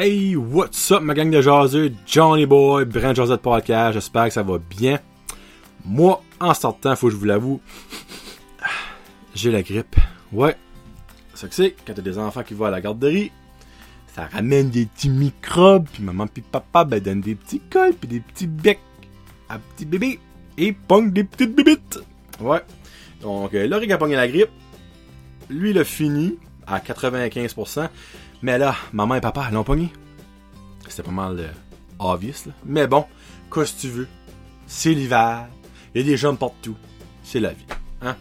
Hey, what's up ma gang de jaseux, Johnny Boy, Brand Josette Podcast, j'espère que ça va bien. Moi, en sortant, faut que je vous l'avoue, j'ai la grippe. Ouais, c'est que c'est, quand t'as des enfants qui vont à la garderie, ça ramène des petits microbes, puis maman puis papa ben donnent des petits cols puis des petits becs à petits bébés et pong des petites bébites. Ouais. Donc euh, a pogné la grippe. Lui, il a fini à 95%. Mais là, maman et papa l'ont pogné. C'était pas mal euh, obvious, là. Mais bon, qu'est-ce que tu veux? C'est l'hiver. Il y a des gens partout. C'est la vie. Hein?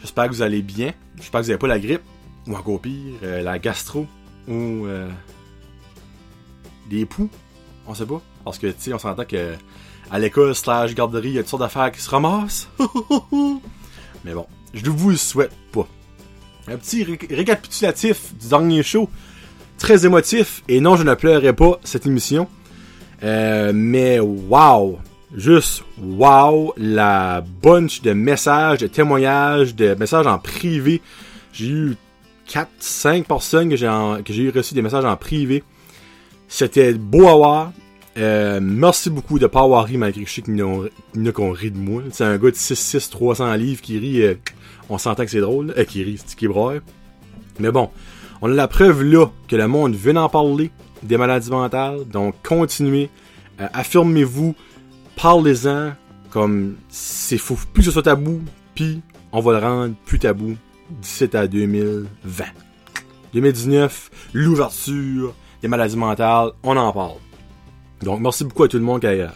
J'espère que vous allez bien. J'espère que vous n'avez pas la grippe. Ou encore pire, euh, la gastro. Ou euh, des poux. On sait pas. Parce que, tu sais, on s'entend que à l'école slash garderie, il y a toutes sortes d'affaires qui se ramassent. Mais bon, je vous le souhaite pas. Un petit ré- récapitulatif du dernier show. Très émotif. Et non, je ne pleurerai pas cette émission. Euh, mais wow! Juste wow! La bunch de messages, de témoignages, de messages en privé. J'ai eu 4, 5 personnes que j'ai reçu des messages en privé. C'était beau à voir. Euh, merci beaucoup de pas avoir ri malgré que je sais qu'il qu'on rit de moi. C'est un gars de 6'6", 300 livres qui rit. euh, on s'entend que c'est drôle. Euh, qui rit, c'est qui broye. Mais bon, on a la preuve là que le monde veut en parler des maladies mentales. Donc continuez, Euh, affirmez-vous, parlez-en comme c'est faut plus ce soit tabou, puis on va le rendre plus tabou d'ici à 2020. 2019, l'ouverture des maladies mentales, on en parle. Donc merci beaucoup à tout le monde qui a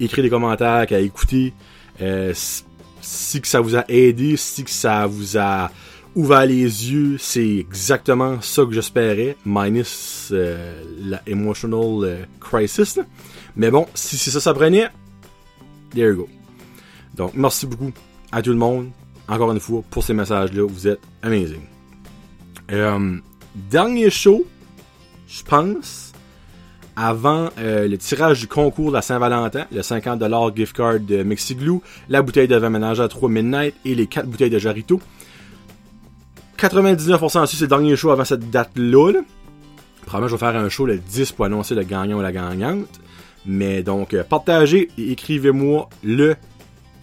écrit des commentaires, qui a écouté. Euh, si- ça vous a aidé, si ça vous a ouvert les yeux, c'est exactement ça que j'espérais, minus euh, la emotional euh, crisis. Mais bon, si, ça ça prenait, there you go. Donc merci beaucoup à tout le monde, encore une fois, pour ces messages-là. Vous êtes amazing. Dernier show, je pense, avant euh, le tirage du concours de la Saint-Valentin, le 50$ gift card de Mexiglou, la bouteille de vin à 3 Midnight et les 4 bouteilles de Jarito. 99% aussi, c'est le dernier show avant cette date-là. là. Probablement, je vais faire un show le 10 pour annoncer le gagnant ou la gagnante. Mais donc, euh, partagez et écrivez-moi le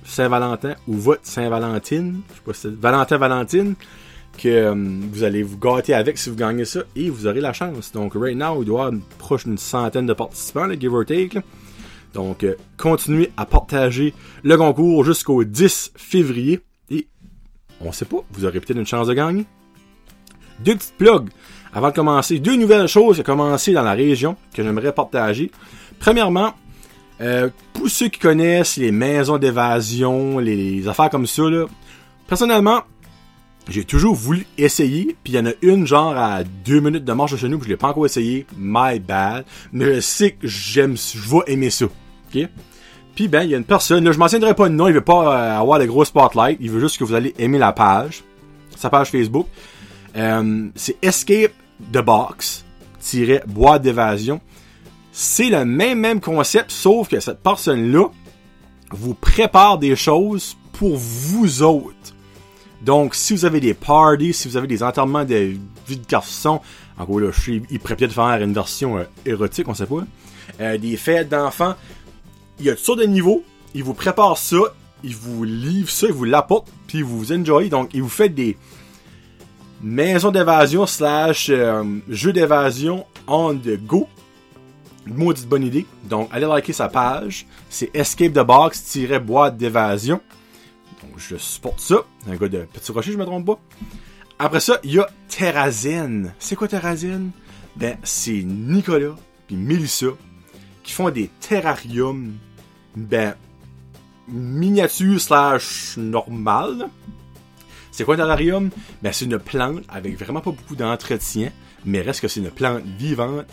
Saint-Valentin ou votre Saint-Valentine. Je sais pas si c'est Valentin-Valentine. Que euh, vous allez vous gâter avec si vous gagnez ça et vous aurez la chance. Donc, right now, il doit y avoir proche d'une centaine de participants, là, give or take. Donc, euh, continuez à partager le concours jusqu'au 10 février. Et on sait pas, vous aurez peut-être une chance de gagner. Deux petites plugs avant de commencer. Deux nouvelles choses qui ont commencé dans la région que j'aimerais partager. Premièrement, euh, pour ceux qui connaissent les maisons d'évasion, les affaires comme ça, là, personnellement, j'ai toujours voulu essayer, puis il y en a une genre à deux minutes de marche de chez nous, puis je l'ai pas encore essayé, my bad, mais je sais que j'aime, je vais aimer ça, ok? Puis ben, il y a une personne, là, je mentionnerai pas de nom, il veut pas euh, avoir de gros spotlight, il veut juste que vous allez aimer la page, sa page Facebook. Euh, c'est Escape the Box, boîte d'évasion. C'est le même même concept, sauf que cette personne-là vous prépare des choses pour vous autres. Donc, si vous avez des parties, si vous avez des enterrements de vie de garçon, en gros, là, je suis, il pourrait peut-être faire une version euh, érotique, on sait pas. Euh, des fêtes d'enfants, il y a toutes sortes de niveaux. Il vous prépare ça, il vous livre ça, il vous l'apporte, puis vous enjoy. Donc, il vous fait des maisons d'évasion slash euh, jeux d'évasion on the go. Maudite bonne idée. Donc, allez liker sa page. C'est Escape the Box-boîte d'évasion. Donc, je supporte ça. Un gars de Petit Rocher, je me trompe pas. Après ça, il y a Terrazine. C'est quoi Terrazine? Ben, c'est Nicolas puis Melissa qui font des terrariums, ben, miniature slash normal. là. C'est quoi un terrarium? Ben, c'est une plante avec vraiment pas beaucoup d'entretien, mais reste que c'est une plante vivante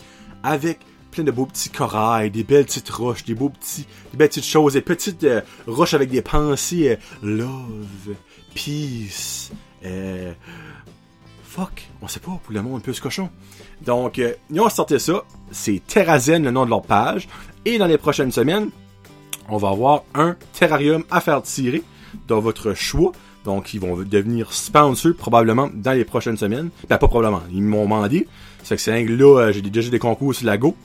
avec plein de beaux petits corails, des belles petites roches, des beaux petits, des belles petites choses, des petites euh, roches avec des pensées euh, love, peace, euh, fuck, on sait pas pour le monde plus cochon. Donc, ils ont sorti ça, c'est Terrazen le nom de leur page, et dans les prochaines semaines, on va avoir un terrarium à faire tirer dans votre choix. Donc, ils vont devenir sponsors probablement dans les prochaines semaines. Ben, pas probablement. Ils m'ont demandé. C'est que c'est là, j'ai déjà des concours sur la Go.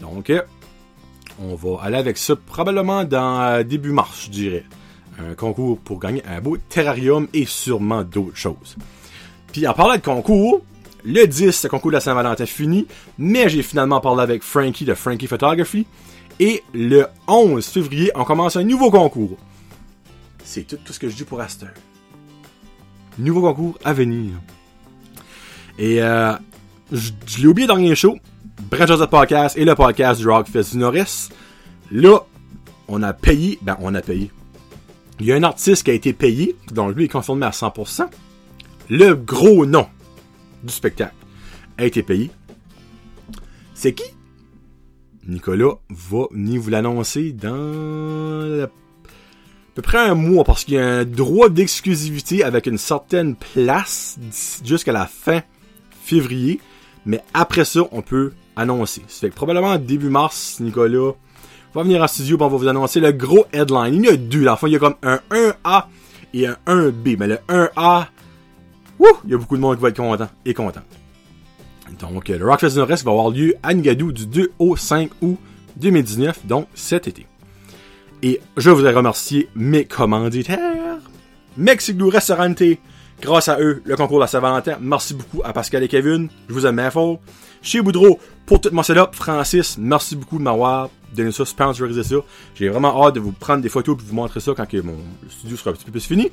Donc, on va aller avec ça probablement dans euh, début mars, je dirais. Un concours pour gagner un beau terrarium et sûrement d'autres choses. Puis en parlant de concours, le 10, le concours de la Saint-Valentin fini, mais j'ai finalement parlé avec Frankie de Frankie Photography. Et le 11 février, on commence un nouveau concours. C'est tout, ce que je dis pour Aster. Nouveau concours à venir. Et euh, je, l'ai oublié dans rien show. Brent Joseph Podcast et le podcast du Rockfest du Nord-Est. Là, on a payé. Ben, on a payé. Il y a un artiste qui a été payé, donc lui est confirmé à 100%. Le gros nom du spectacle a été payé. C'est qui? Nicolas va ni vous l'annoncer dans à peu près un mois parce qu'il y a un droit d'exclusivité avec une certaine place jusqu'à la fin février. Mais après ça, on peut annoncer. Ça fait que probablement début mars, Nicolas va venir en studio va vous annoncer le gros headline. Il y a deux. Là. Enfin, il y a comme un 1A et un 1B. Mais le 1A, il y a beaucoup de monde qui va être content et content. Donc, le Rockfest Nord-Est va avoir lieu à Ngadou du 2 au 5 août 2019, donc cet été. Et je voudrais remercier mes commanditaires. Mexico Restaurante, grâce à eux, le concours de la Saint-Valentin. Merci beaucoup à Pascal et Kevin. Je vous aime bien fort. Chez Boudreau, pour tout mon setup, Francis, merci beaucoup de m'avoir donné ça, sponsoriser ça. J'ai vraiment hâte de vous prendre des photos et vous montrer ça quand que mon studio sera un petit peu plus fini.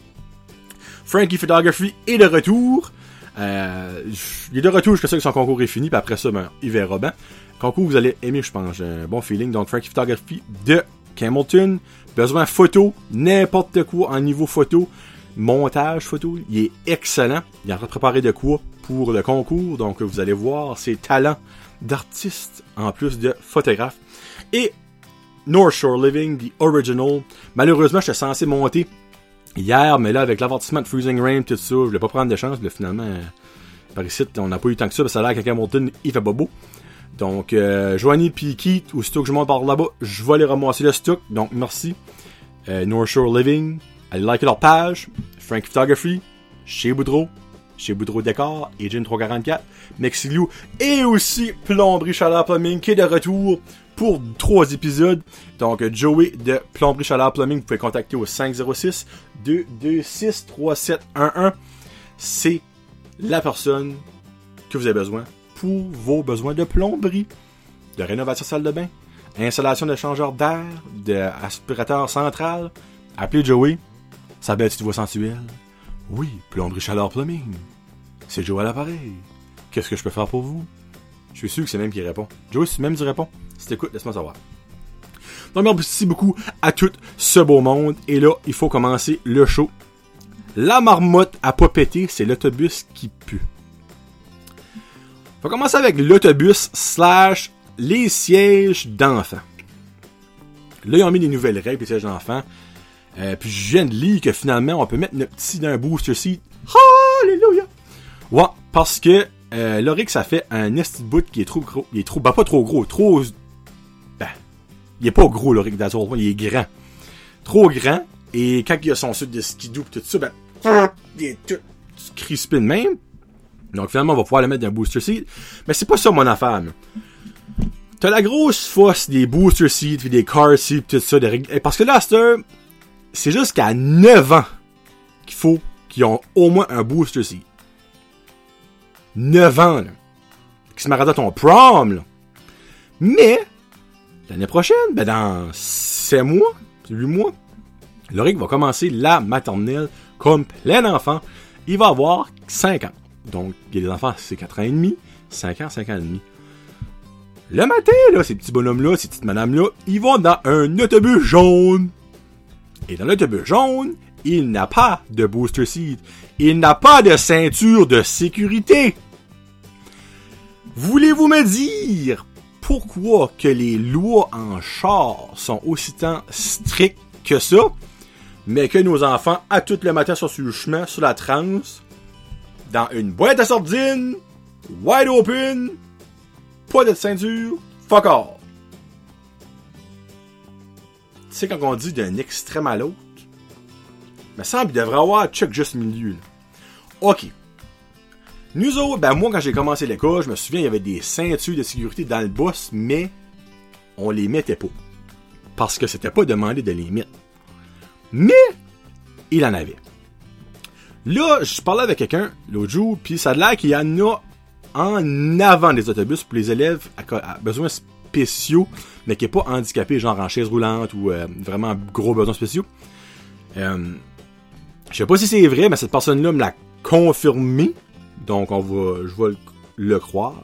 Frankie Photography est de retour. Euh, il est de retour jusqu'à ce que son concours est fini, puis après ça, ben, il verra bien. Concours, vous allez aimer, je pense. J'ai un bon feeling. Donc, Frankie Photography de Campbellton. Besoin photo, n'importe quoi en niveau photo. Montage photo, il est excellent. Il est en train de préparer de quoi pour le concours. Donc, vous allez voir ses talents d'artiste en plus de photographe. Et North Shore Living, The Original. Malheureusement, j'étais censé monter hier, mais là, avec l'avertissement de Freezing Rain, tout ça, je voulais pas prendre de chance, mais finalement, par ici, on n'a pas eu tant que ça, parce que ça a l'air qu'à il fait pas. Donc, euh, Joanie puis Keith, aussitôt que je monte par là-bas, je vais aller ramasser le stock. Donc, merci. Euh, North Shore Living, allez liker leur page. Frank Photography, chez Boudreau, chez Boudreau Décor, Agent 344, Mexiglou, et aussi Plomberie Chaleur Plumbing qui est de retour pour trois épisodes. Donc, Joey de Plomberie Chaleur Plumbing, vous pouvez contacter au 506 226 3711. C'est la personne que vous avez besoin pour vos besoins de plomberie, de rénovation salle de bain, installation de changeur d'air, d'aspirateur central. Appelez Joey. Sa belle petite voix sensuelle. Oui, plomberie chaleur plumbing. C'est Joey à l'appareil. Qu'est-ce que je peux faire pour vous? Je suis sûr que c'est même qui répond. Joey, c'est même qui répond. Si t'écoutes, laisse-moi savoir. Donc, merci beaucoup à tout ce beau monde. Et là, il faut commencer le show. La marmotte à pas péter, c'est l'autobus qui pue. On va commencer avec l'autobus slash les sièges d'enfants. Là, ils ont mis des nouvelles règles les sièges d'enfants. Euh, puis je viens de lire que finalement, on peut mettre notre petit dans un booster seat. Alléluia! Ouais, parce que euh, Lorix, ça fait un esti boot qui est trop gros. Il est trop, bah pas trop gros, trop... Ben, il est pas gros, Lorix d'Azur, il est grand. Trop grand, et quand il a son suite de skidoo pis tout ça, ben, il est tout crispé de même. Donc finalement, on va pouvoir le mettre dans un booster seat. Mais c'est pas ça mon affaire. T'as la grosse fosse des booster seats, puis des car seats, tout ça. Parce que là, c'est jusqu'à 9 ans qu'il faut qu'ils ont au moins un booster seat. 9 ans, là. Qui se m'arrête à ton prom, là. Mais, l'année prochaine, ben dans 7 mois, 8 mois, Loric va commencer la maternelle comme plein d'enfants. Il va avoir 5 ans. Donc, il y a des enfants, c'est 4 ans et demi, 5 ans, 5 ans et demi. Le matin, là, ces petits bonhommes-là, ces petites madames-là, ils vont dans un autobus jaune. Et dans l'autobus jaune, il n'a pas de booster seat. Il n'a pas de ceinture de sécurité. Voulez-vous me dire pourquoi que les lois en char sont aussi tant strictes que ça, mais que nos enfants, à tout le matin, sont sur le chemin, sur la transe, dans une boîte à sardines, wide open, pas de ceinture, fuck off. Tu sais, quand on dit d'un extrême à l'autre, me semble qu'il devrait avoir Chuck juste milieu. OK. Nous autres, ben moi, quand j'ai commencé l'école, je me souviens, il y avait des ceintures de sécurité dans le boss, mais on les mettait pas. Parce que c'était pas demandé de les mettre. Mais, il en avait. Là, je parlais avec quelqu'un l'autre jour, puis ça a l'air qu'il y en a en avant des autobus pour les élèves à, besoins spéciaux, mais qui n'est pas handicapé, genre en chaise roulante ou euh, vraiment gros besoins spéciaux. Euh, je sais pas si c'est vrai, mais cette personne-là me l'a confirmé. Donc, on va, je vais le, croire.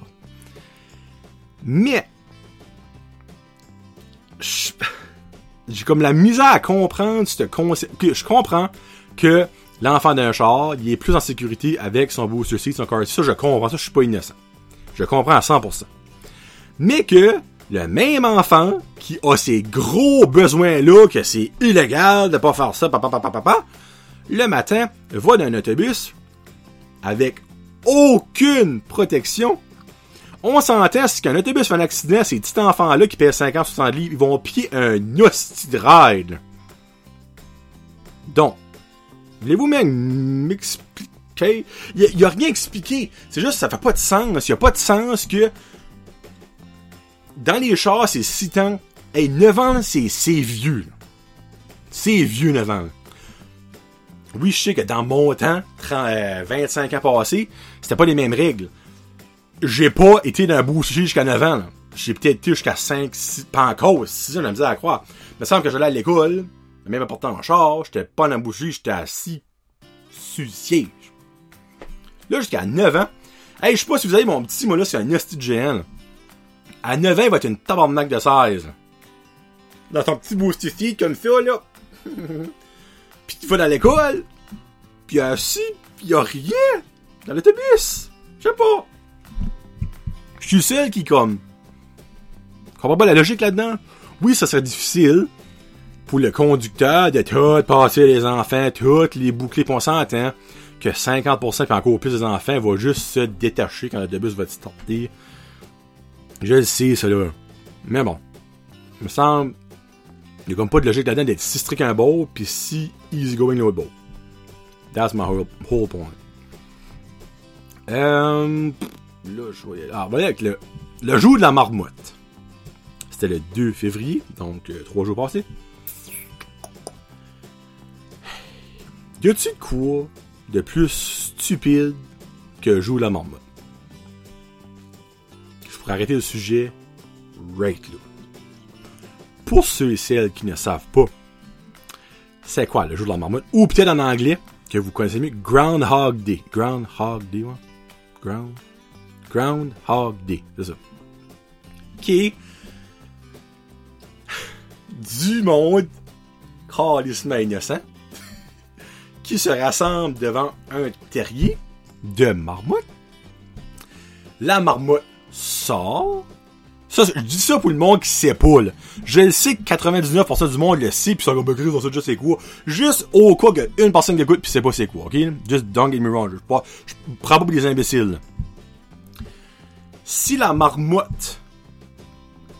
Mais, j'ai comme la misère à comprendre ce concept. Que je comprends que l'enfant d'un char, il est plus en sécurité avec son booster seat, son car. Ça, je comprends ça, je suis pas innocent. Je comprends à 100%. Mais que le même enfant qui a ces gros besoins-là, que c'est illégal de pas faire ça, papa, papa, papa, le matin, va dans un autobus avec aucune protection. On s'entend, si qu'un autobus fait un accident, ces petits enfants-là qui pèsent 50, 60 livres, ils vont pied un hostie de ride. Donc, voulez-vous m'expliquer? Il n'y a, rien expliqué. C'est juste, ça fait pas de sens. Il n'y a pas de sens que dans les chars, c'est 6 ans. Hey, 9 ans, c'est, vieux. C'est vieux 9 ans oui, je sais que dans mon temps, 25 euh, ans passés, c'était pas les mêmes règles. J'ai pas été dans un boucher jusqu'à 9 ans. J'ai peut-être été jusqu'à 5, 6, pas encore, 6 ans, me disais à croire. Il me semble que j'allais à l'école, même important en char, j'étais pas dans un boucher, j'étais assis sur le. Là, jusqu'à 9 ans, hey, je sais pas si vous avez mon petit, moi là, c'est un hostie géant. À 9 ans, il va être une tabarnak de 16. Dans ton petit boostifié comme ça, là. Pis tu vas dans l'école, pis assis, pis y a rien dans l'autobus. Je sais pas. Je suis seul qui, comme, comprends pas la logique là-dedans. Oui, ça serait difficile pour le conducteur de tout passer les enfants, toutes les boucler, pis on s'entend que 50% puis encore plus des enfants vont juste se détacher quand l'autobus va starter. Je le sais, ça là. Mais bon. Il me semble il n'y a comme pas de logique là-dedans d'être si strict un beau, puis si easy going l'autre beau. That's my whole, whole point. Euh, là, je voyais. Ah, voyez avec le, le jour de la marmotte. C'était le 2 février, donc euh, trois jours passés. Y a-tu quoi de plus stupide que joue la marmotte? Pourrais arrêter le sujet right là pour ceux et celles qui ne savent pas, c'est quoi le jour de la marmotte? Ou peut-être en anglais, que vous connaissez mieux, Groundhog Day. Groundhog Day, ouais. Ground. Groundhog Day, c'est ça. Qui est du monde calissement innocent qui se rassemble devant un terrier de marmotte. La marmotte sort ça, je dis ça pour le monde qui sait pas. Je le sais que 99% du monde le sait, pis ça va me dans ça, juste c'est quoi. Juste au cas qu'une personne qui écoute pis sait pas c'est quoi, ok? Just don't get me wrong. Je, pas, je prends pas pour des imbéciles. Si la marmotte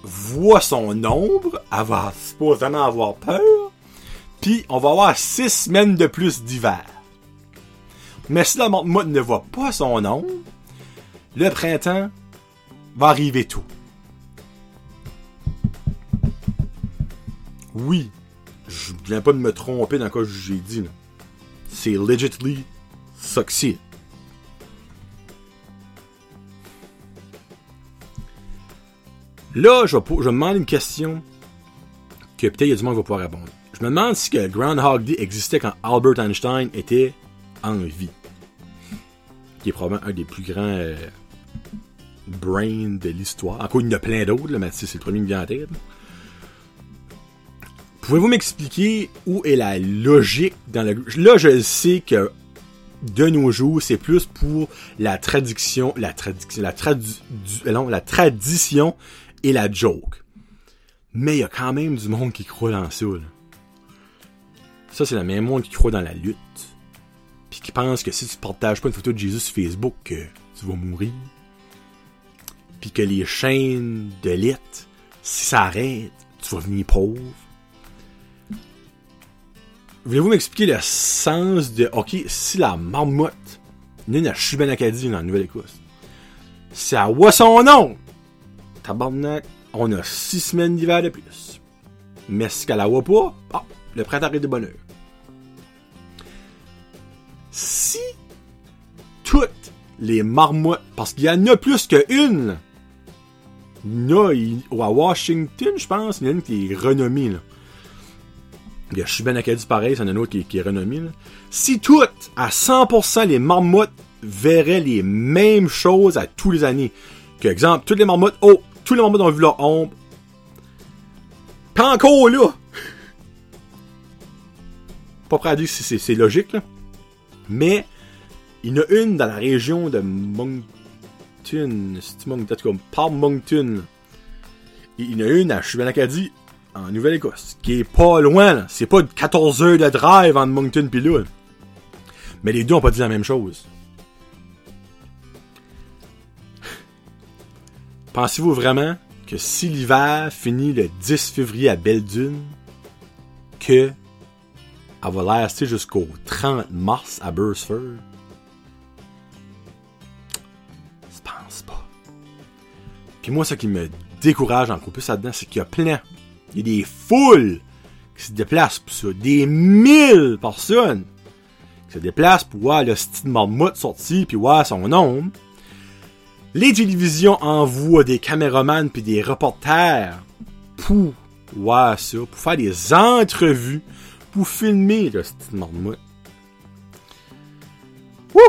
voit son ombre, elle va supposément avoir peur, puis on va avoir six semaines de plus d'hiver. Mais si la marmotte ne voit pas son ombre, le printemps va arriver tout. oui, je viens pas de me tromper dans quoi j'ai dit. C'est legitly succeed. Là, je me demander une question que peut-être il y a du monde qui va pouvoir répondre. Je me demande si que Groundhog Day existait quand Albert Einstein était en vie. Qui est probablement un des plus grands euh, brains de l'histoire. Encore, il y en a plein d'autres, mais c'est le premier qui me vient en tête. Pouvez-vous m'expliquer où est la logique dans le... Là, je sais que de nos jours, c'est plus pour la traduction, la traduction, la, tradu, non, la tradition et la joke. Mais il y a quand même du monde qui croit dans ça. Ça, c'est le même monde qui croit dans la lutte. Puis qui pense que si tu partages pas une photo de Jésus sur Facebook, que tu vas mourir. Puis que les chaînes de lit, si ça arrête, tu vas venir pauvre voulez-vous m'expliquer le sens de, ok, si la marmotte, une à Chuban Acadie, dans la Nouvelle-Écosse, elle voit son nom, tabarnak, on a six semaines d'hiver de plus. Mais si qu'elle la voit pas, le printemps arrive de bonne heure. Si toutes les marmottes, parce qu'il y en a plus qu'une, il y en a, à Washington, je pense, il y en a une qui est renommée, là. Il y a Chuban Acadie pareil, c'en a un autre qui, est- renommé, là. Si toutes, à 100%, les marmottes verraient les mêmes choses à tous les années, que, exemple, toutes les marmottes, oh, tous les marmottes ont vu leur ombre, pas encore là! Pas prêt à dire si c'est- c'est logique, là. Mais, il y en a une dans la région de Là. Il y en a une à Chuban-Acadie, en Nouvelle-Écosse, qui est pas loin. C'est pas 14 heures de drive entre Moncton pis là. Mais les deux ont pas dit la même chose. Pensez-vous vraiment que si l'hiver finit le 10 février à Belle-Dune, que elle va rester jusqu'au 30 mars à Burstford? Puis moi, ce qui me décourage encore plus là-dedans, c'est qu'il y a plein. Il y a des foules qui se déplacent pour ça. Des mille personnes qui se déplacent pour voir le style marmotte sortir puis voir son ombre. Les télévisions envoient des caméramans puis des reporters pour voir ça, pour faire des entrevues, pour filmer le style marmotte. Wouh!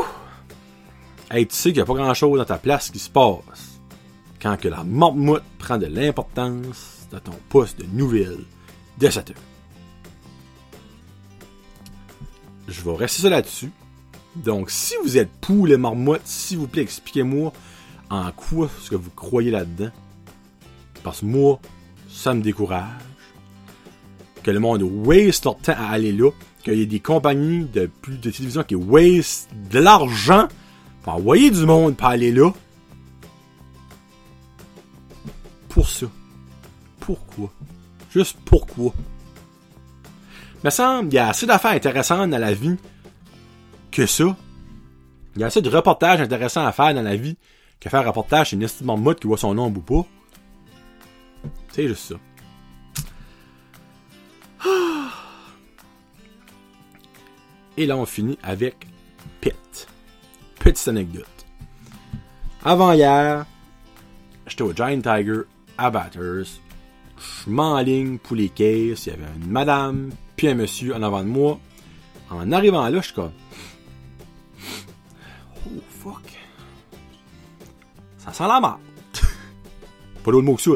Hey, tu sais qu'il n'y a pas grand chose dans ta place qui se passe quand que la marmotte prend de l'importance dans ton poste de nouvelles de heure. Je vais rester ça là-dessus. Donc, si vous êtes pour les marmottes, s'il vous plaît, expliquez-moi en quoi ce que vous croyez là-dedans. Parce que moi, ça me décourage. Que le monde waste leur temps à aller là. Qu'il y ait des compagnies de plus de télévision qui waste de l'argent pour envoyer du monde pour aller là. Pourquoi? Juste pourquoi? Me semble, il y a assez d'affaires intéressantes dans la vie que ça. Il y a assez de reportages intéressants à faire dans la vie que faire un reportage sur une estime mode qui voit son ombre ou pas. C'est juste ça. Et là, on finit avec Pit. Petite anecdote. Avant hier, j'étais au Giant Tiger à Batters. Je m'enligne pour les caisses. Il y avait une madame puis un monsieur en avant de moi. En arrivant là, je suis comme... Oh, fuck. Ça sent la merde. Pas d'autre mot que ça.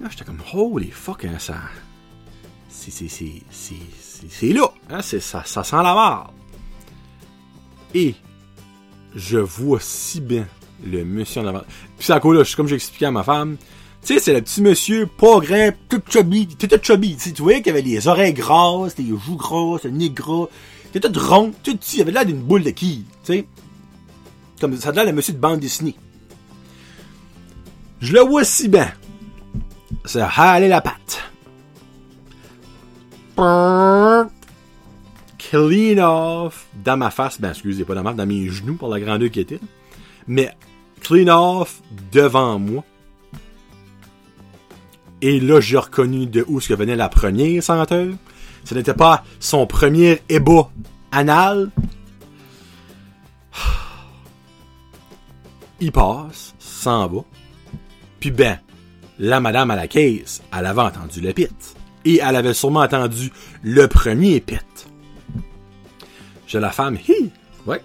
Là, j'étais comme, holy fuck, hein, ça... C'est, c'est, c'est, c'est, là, hein, c'est, ça, ça sent la merde. Et, je vois si bien le monsieur en avant. Puis c'est cause là, comme j'ai expliqué à ma femme, tu sais, c'est le petit monsieur, pas grand, tout chubby, tout tout chubby. Tu sais, tu voyais qu'il avait les oreilles grasses, les joues grasses, le nez gras. Était tout rond, tout petit, il avait l'air d'une boule de quille, tu sais. Comme ça a l'air d'un monsieur de bande dessinée. Je le vois si bien. Ça a allé la patte. Clean off dans ma face. Ben, excusez, pas dans ma dans mes genoux pour la grandeur qui était. Mais clean off devant moi. Et là, j'ai reconnu de où ce que venait la première senteur. Ce n'était pas son premier ébat anal. Il passe, s'en va. Puis ben, la madame à la caisse, elle avait entendu le pit. Et elle avait sûrement entendu le premier pit. J'ai la femme, hi, ouais.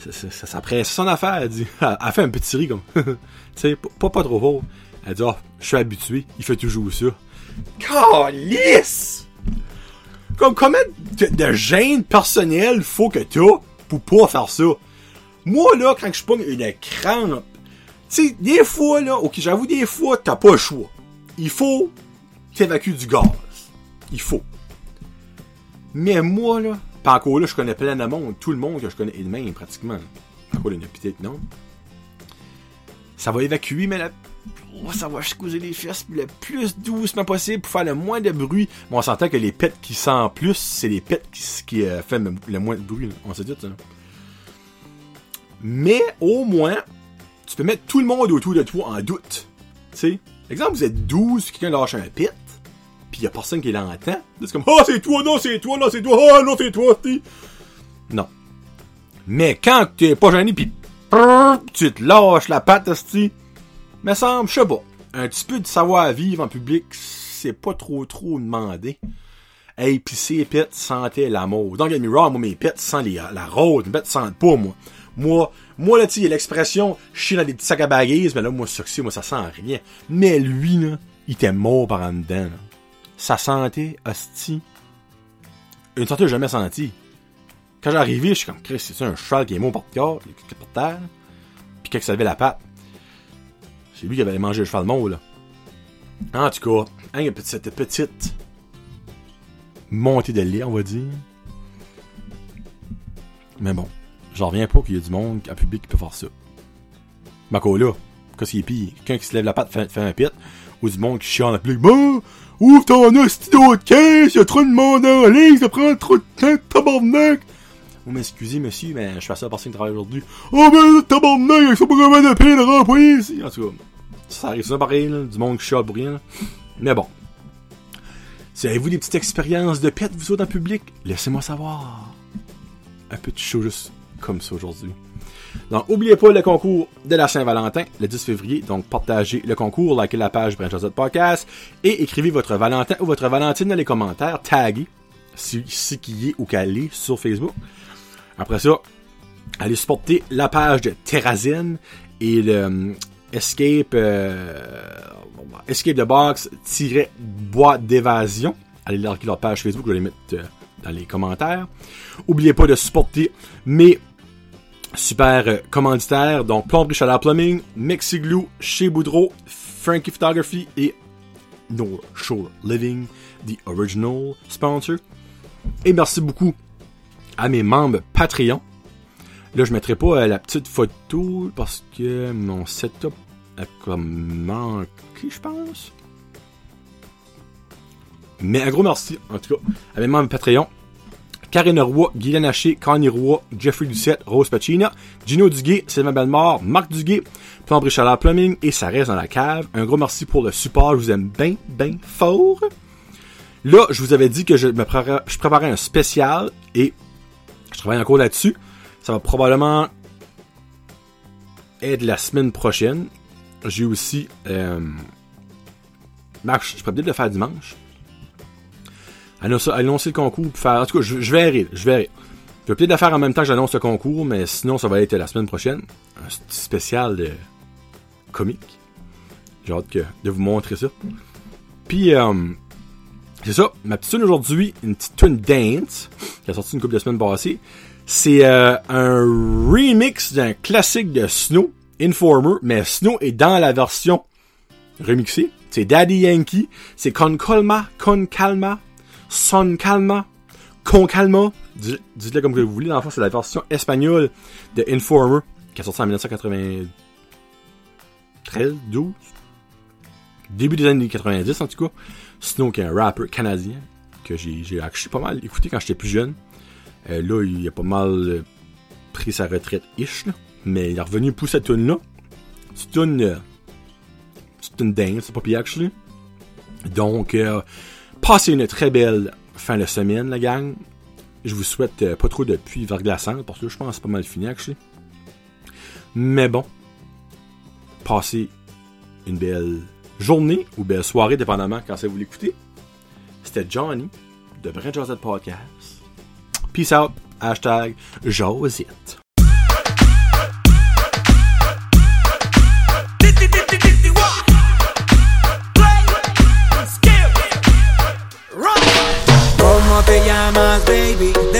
Ça, ça, ça, presse son affaire, elle dit. Elle, fait un petit rire comme. tu sais, pas, pas, trop fort. Elle dit, oh, je suis habitué, il fait toujours ça. Calice! Comme, combien de, de gêne faut que t'as pour pas faire ça? Moi, là, quand je pogne une crampe, tu sais, des fois, là, ok, j'avoue, des fois, t'as pas le choix. Il faut t'évacuer du gaz. Il faut. Mais moi, là, pis encore là, je connais plein de monde, tout le monde que je connais est de même, pratiquement. Encore peut-être non? Ça va évacuer, mais la ça va secouser les fesses le plus doucement possible pour faire le moins de bruit. Bon, on s'entend que les pets qui sentent plus, c'est les pets qui, euh, font le moins de bruit. On sait dit ça. Mais au moins, tu peux mettre tout le monde autour de toi en doute. Tu sais, exemple, vous êtes 12, quelqu'un lâche un pit, puis il y a personne qui l'entend. C'est comme, oh, c'est toi, non, c'est toi, non, c'est toi, oh, non, c'est toi. Non. Mais quand t'es pas gêné, pis tu te lâches la patte, sti, me semble, je sais pas, un petit peu de savoir-vivre en public, c'est pas trop trop demandé. Hey, pis ces pets sentaient l'amour. Don't get me wrong, moi, mes pets sentent la rose, mes pets sentent pas, moi. Moi, moi, là, tu l'expression, je suis dans des petits sacs à bagages, mais là, moi, ça, moi, ça sent rien. Mais lui, là, il était mort par en dedans, là. Sa santé, hostie. Une santé, jamais senti. Quand j'arrivais, je suis comme, Chris, c'est un cheval qui est mort par terre, puis quand ça levait la patte. C'est lui qui avait mangé le cheval mort, là. En tout cas, hein, cette petite montée de lait, on va dire. Mais bon. J'en reviens pas qu'il y ait du monde en public qui peut faire ça. Marco là, qu'est-ce qu'il est pire? Quelqu'un qui se lève la patte fait, fait un pit, ou du monde qui chiale en public. Bah, ouvre ton hostie d'autre caisse, y'a trop de monde en ligne, ça prend trop de temps, tabarnak! Vous m'excusez, monsieur, mais je fais ça parce qu'il travaille aujourd'hui. Oh, ben, tabarnak, sont pas vraiment de paix de remplir ici. En tout cas, ça arrive ça pareil, là, du monde qui chiale pour rien. Mais bon. Si avez-vous des petites expériences de pète, vous autres, en public? Laissez-moi savoir. Un petit show juste comme ça aujourd'hui. Donc, n'oubliez pas le concours de la Saint-Valentin, le 10 février. Donc, partagez le concours, likez la page Brand Podcast et écrivez votre Valentin ou votre Valentine dans les commentaires. Taguez ce qui est ou qu'elle est sur Facebook. Après ça, allez supporter la page de Terrazine et le euh, Escape, euh, Escape the Box-boîte d'évasion. Allez liker leur page Facebook, je vais les mettre euh, dans les commentaires. N'oubliez pas de supporter mes super euh, commanditaires, donc Plomberie Chaleur Plumbing, Mexiglou, Chez Boudreau, Frankie Photography et North Shore Living, the original sponsor. Et merci beaucoup à mes membres Patreon. Là, je mettrai pas euh, la petite photo parce que mon setup a comme manqué, je pense. Mais un gros merci, en tout cas, à mes membres Patreon. Karine Roy, Guylaine Haché, Connie Roy, Jeffrey Ducette, Rose Pacina, Gino Duguay, Sylvain Bellemare, Marc Duguay, Plomberie Plumbing et ça reste dans la cave. Un gros merci pour le support, je vous aime bien, bien fort. Là, je vous avais dit que je me préparais, un spécial et je travaille encore là-dessus. Ça va probablement être la semaine prochaine. J'ai aussi... Euh, je pourrais peut-être le faire dimanche annoncer le concours faire. En tout cas, je, je verrai, je verrai. Je vais peut-être le faire en même temps que j'annonce le concours, mais sinon, ça va être la semaine prochaine. Un spécial de comique. J'ai hâte de vous montrer ça. Puis, euh, c'est ça. Ma petite tune aujourd'hui, une petite tune dance, qui a sorti une couple de semaines passées. C'est euh, un remix d'un classique de Snow, Informer, mais Snow est dans la version remixée. C'est Daddy Yankee, c'est Con Calma, Con Calma, Son Calma, Con Calma, dites-le comme vous voulez, dans le fond, c'est la version espagnole de Informer, qui est sortie en 1993, 12, début des années 90 en tout cas. Snow, qui est un rapper canadien, que j'ai, j'ai pas mal écouté quand j'étais plus jeune. Euh, là, il a pas mal euh, pris sa retraite ish, mais il est revenu pour cette tune là C'est une, euh, c'est une dingue, c'est pas pire actually. Donc, euh, Passez une très belle fin de semaine, la gang. Je vous souhaite euh, pas trop de pluie verglaçante, parce que je pense que c'est pas mal fini, actually. Mais bon, passez une belle journée ou belle soirée, dépendamment quand ça vous l'écoutez. C'était Johnny de Brent Josette Podcast. Peace out. Hashtag Josette.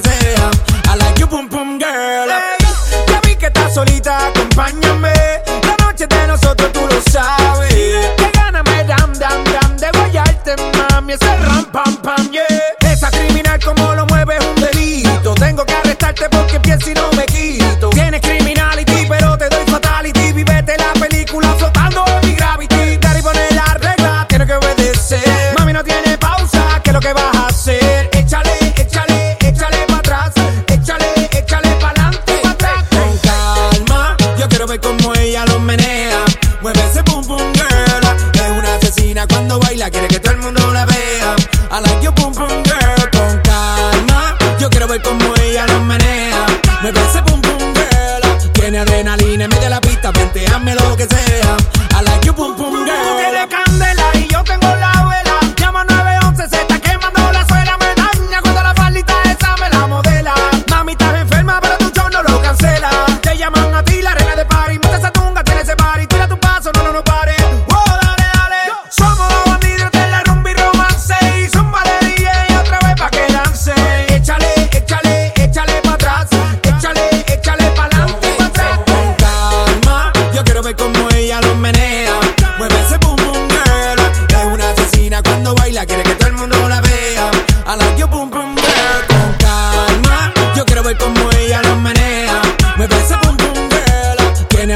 Que sea. I like you pum pum girl. ya vi que estás solita, acompáñame. La noche de nosotros tú lo sabes. Que gana me dam dam dam de guayarte, mami. Ese ram pam pam yeah. Esa criminal como lo mueve es un delito. Tengo que arrestarte porque pienso y no la pista,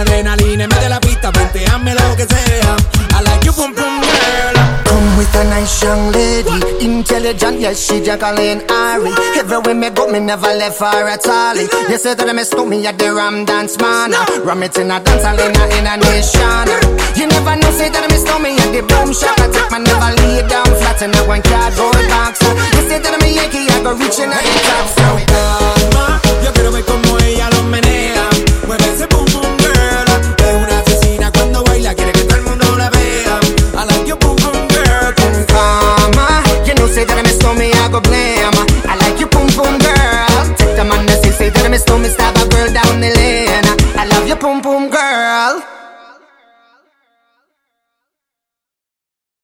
adrenalina, mete la pista, vente, hazme lo que sea. I like you boom boom girl. Come with a nice young lady, intelligent, yes, she Jacqueline Ari. Everywhere me go, me never left her at all. You say that me stole me at the Ram Dance Man. Ram it in a dance hall in a, in a nation. You never know, say that me stole me at the Boom Shop. I take my never lay down flat in a one cardboard box. You say that me Yankee, I go reaching at the top. So calma, yo quiero ver say that I miss me, I go blame. I like you, boom boom girl. Take the man say, say that I miss me, stab a girl down the lane. I love you, boom boom.